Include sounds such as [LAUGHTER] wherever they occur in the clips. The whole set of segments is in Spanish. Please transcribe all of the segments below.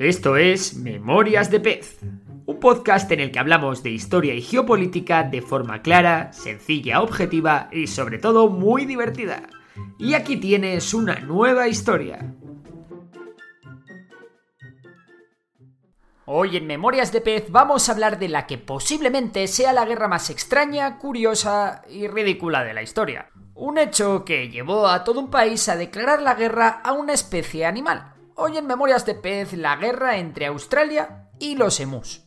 Esto es Memorias de Pez, un podcast en el que hablamos de historia y geopolítica de forma clara, sencilla, objetiva y sobre todo muy divertida. Y aquí tienes una nueva historia. Hoy en Memorias de Pez vamos a hablar de la que posiblemente sea la guerra más extraña, curiosa y ridícula de la historia. Un hecho que llevó a todo un país a declarar la guerra a una especie animal. Hoy en Memorias de Pez, la guerra entre Australia y los emus.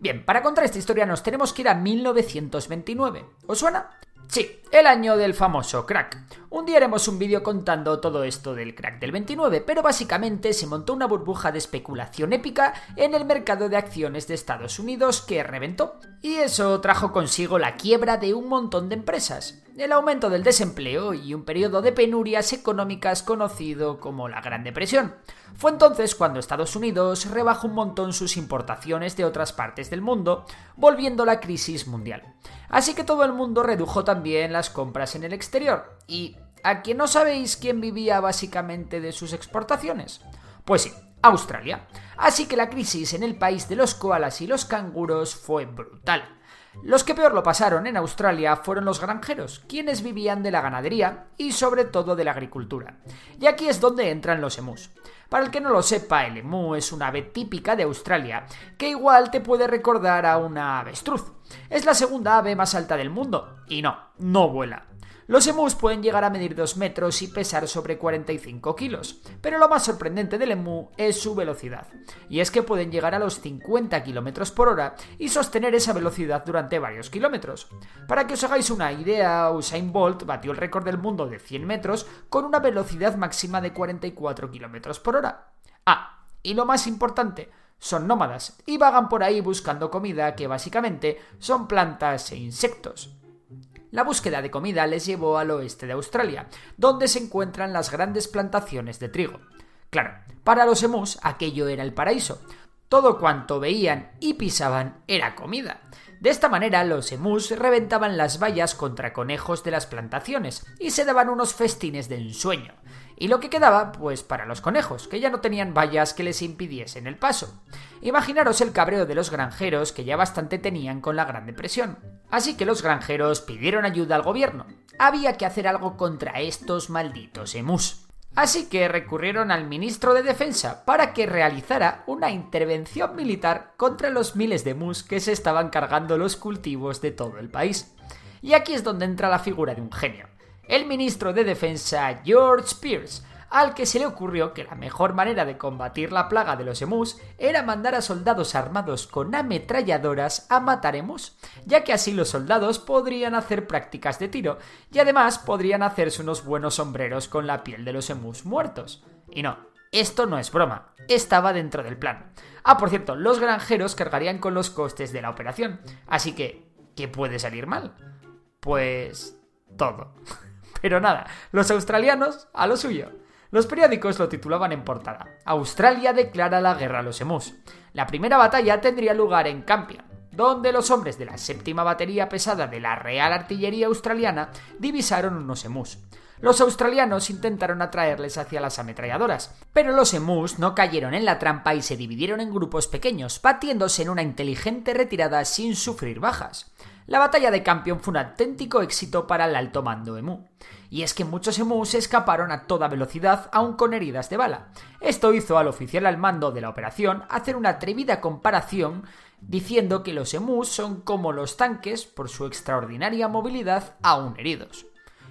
Bien, para contar esta historia nos tenemos que ir a 1929. ¿Os suena? Sí, el año del famoso crack. Un día haremos un vídeo contando todo esto del crack del 29, pero básicamente se montó una burbuja de especulación épica en el mercado de acciones de Estados Unidos que reventó. Y eso trajo consigo la quiebra de un montón de empresas, el aumento del desempleo y un periodo de penurias económicas conocido como la Gran Depresión. Fue entonces cuando Estados Unidos rebajó un montón sus importaciones de otras partes del mundo, volviendo la crisis mundial. Así que todo el mundo redujo también compras en el exterior. ¿Y a quién no sabéis quién vivía básicamente de sus exportaciones? Pues sí, Australia. Así que la crisis en el país de los koalas y los canguros fue brutal. Los que peor lo pasaron en Australia fueron los granjeros, quienes vivían de la ganadería y sobre todo de la agricultura. Y aquí es donde entran los emus. Para el que no lo sepa, el emú es una ave típica de Australia, que igual te puede recordar a una avestruz. Es la segunda ave más alta del mundo, y no, no vuela. Los emus pueden llegar a medir 2 metros y pesar sobre 45 kilos, pero lo más sorprendente del emú es su velocidad, y es que pueden llegar a los 50 km por hora y sostener esa velocidad durante varios kilómetros. Para que os hagáis una idea, Usain Bolt batió el récord del mundo de 100 metros con una velocidad máxima de 44 km por hora. Ah, y lo más importante, son nómadas y vagan por ahí buscando comida que básicamente son plantas e insectos. La búsqueda de comida les llevó al oeste de Australia, donde se encuentran las grandes plantaciones de trigo. Claro, para los emus aquello era el paraíso. Todo cuanto veían y pisaban era comida. De esta manera los emus reventaban las vallas contra conejos de las plantaciones y se daban unos festines de ensueño. Y lo que quedaba, pues para los conejos, que ya no tenían vallas que les impidiesen el paso. Imaginaros el cabreo de los granjeros que ya bastante tenían con la Gran Depresión. Así que los granjeros pidieron ayuda al gobierno. Había que hacer algo contra estos malditos emus. Así que recurrieron al ministro de Defensa para que realizara una intervención militar contra los miles de emus que se estaban cargando los cultivos de todo el país. Y aquí es donde entra la figura de un genio el ministro de Defensa George Pierce, al que se le ocurrió que la mejor manera de combatir la plaga de los emus era mandar a soldados armados con ametralladoras a matar emus, ya que así los soldados podrían hacer prácticas de tiro y además podrían hacerse unos buenos sombreros con la piel de los emus muertos. Y no, esto no es broma, estaba dentro del plan. Ah, por cierto, los granjeros cargarían con los costes de la operación, así que, ¿qué puede salir mal? Pues todo. [LAUGHS] Pero nada, los australianos a lo suyo. Los periódicos lo titulaban en portada. Australia declara la guerra a los emus. La primera batalla tendría lugar en Campion, donde los hombres de la séptima batería pesada de la Real Artillería Australiana divisaron unos emus. Los australianos intentaron atraerles hacia las ametralladoras, pero los emus no cayeron en la trampa y se dividieron en grupos pequeños, batiéndose en una inteligente retirada sin sufrir bajas. La batalla de Campion fue un auténtico éxito para el alto mando emu. Y es que muchos emus escaparon a toda velocidad, aún con heridas de bala. Esto hizo al oficial al mando de la operación hacer una atrevida comparación diciendo que los emus son como los tanques por su extraordinaria movilidad aún heridos.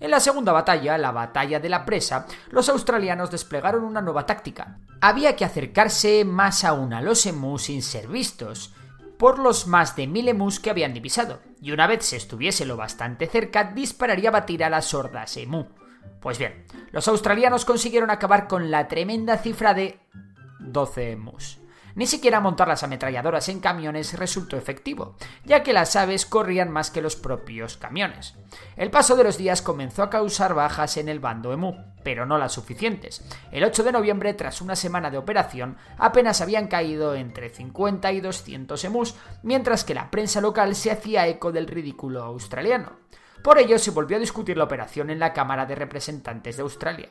En la segunda batalla, la batalla de la presa, los australianos desplegaron una nueva táctica. Había que acercarse más aún a los emus sin ser vistos, por los más de mil emus que habían divisado, y una vez se estuviese lo bastante cerca, dispararía a batir a las sordas emu. Pues bien, los australianos consiguieron acabar con la tremenda cifra de 12 emus. Ni siquiera montar las ametralladoras en camiones resultó efectivo, ya que las aves corrían más que los propios camiones. El paso de los días comenzó a causar bajas en el bando emu, pero no las suficientes. El 8 de noviembre, tras una semana de operación, apenas habían caído entre 50 y 200 emus, mientras que la prensa local se hacía eco del ridículo australiano. Por ello se volvió a discutir la operación en la Cámara de Representantes de Australia.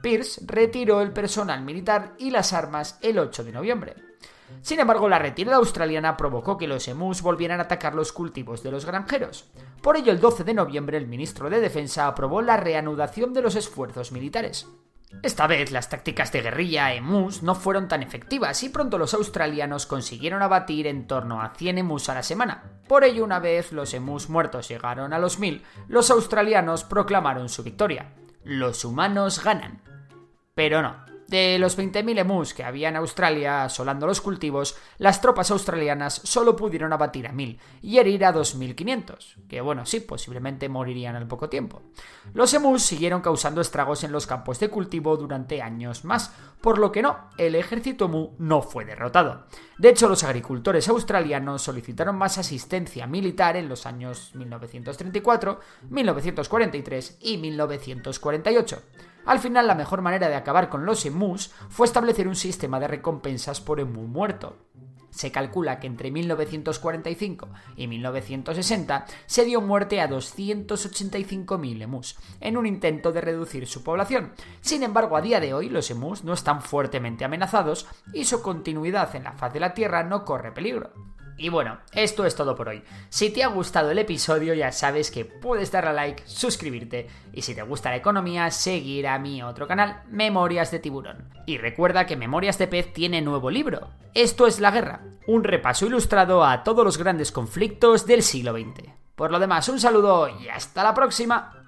Pierce retiró el personal militar y las armas el 8 de noviembre. Sin embargo, la retirada australiana provocó que los emus volvieran a atacar los cultivos de los granjeros. Por ello, el 12 de noviembre, el ministro de Defensa aprobó la reanudación de los esfuerzos militares. Esta vez las tácticas de guerrilla emus no fueron tan efectivas y pronto los australianos consiguieron abatir en torno a 100 emus a la semana. Por ello, una vez los emus muertos llegaron a los 1000, los australianos proclamaron su victoria. Los humanos ganan. Pero no, de los 20.000 emus que había en Australia asolando los cultivos, las tropas australianas solo pudieron abatir a 1.000 y herir a 2.500, que bueno, sí, posiblemente morirían al poco tiempo. Los emus siguieron causando estragos en los campos de cultivo durante años más, por lo que no, el ejército emu no fue derrotado. De hecho, los agricultores australianos solicitaron más asistencia militar en los años 1934, 1943 y 1948. Al final, la mejor manera de acabar con los emus fue establecer un sistema de recompensas por emu muerto. Se calcula que entre 1945 y 1960 se dio muerte a 285.000 emus, en un intento de reducir su población. Sin embargo, a día de hoy los emus no están fuertemente amenazados y su continuidad en la faz de la Tierra no corre peligro. Y bueno, esto es todo por hoy. Si te ha gustado el episodio ya sabes que puedes darle a like, suscribirte y si te gusta la economía, seguir a mi otro canal, Memorias de Tiburón. Y recuerda que Memorias de Pez tiene nuevo libro. Esto es La Guerra, un repaso ilustrado a todos los grandes conflictos del siglo XX. Por lo demás, un saludo y hasta la próxima.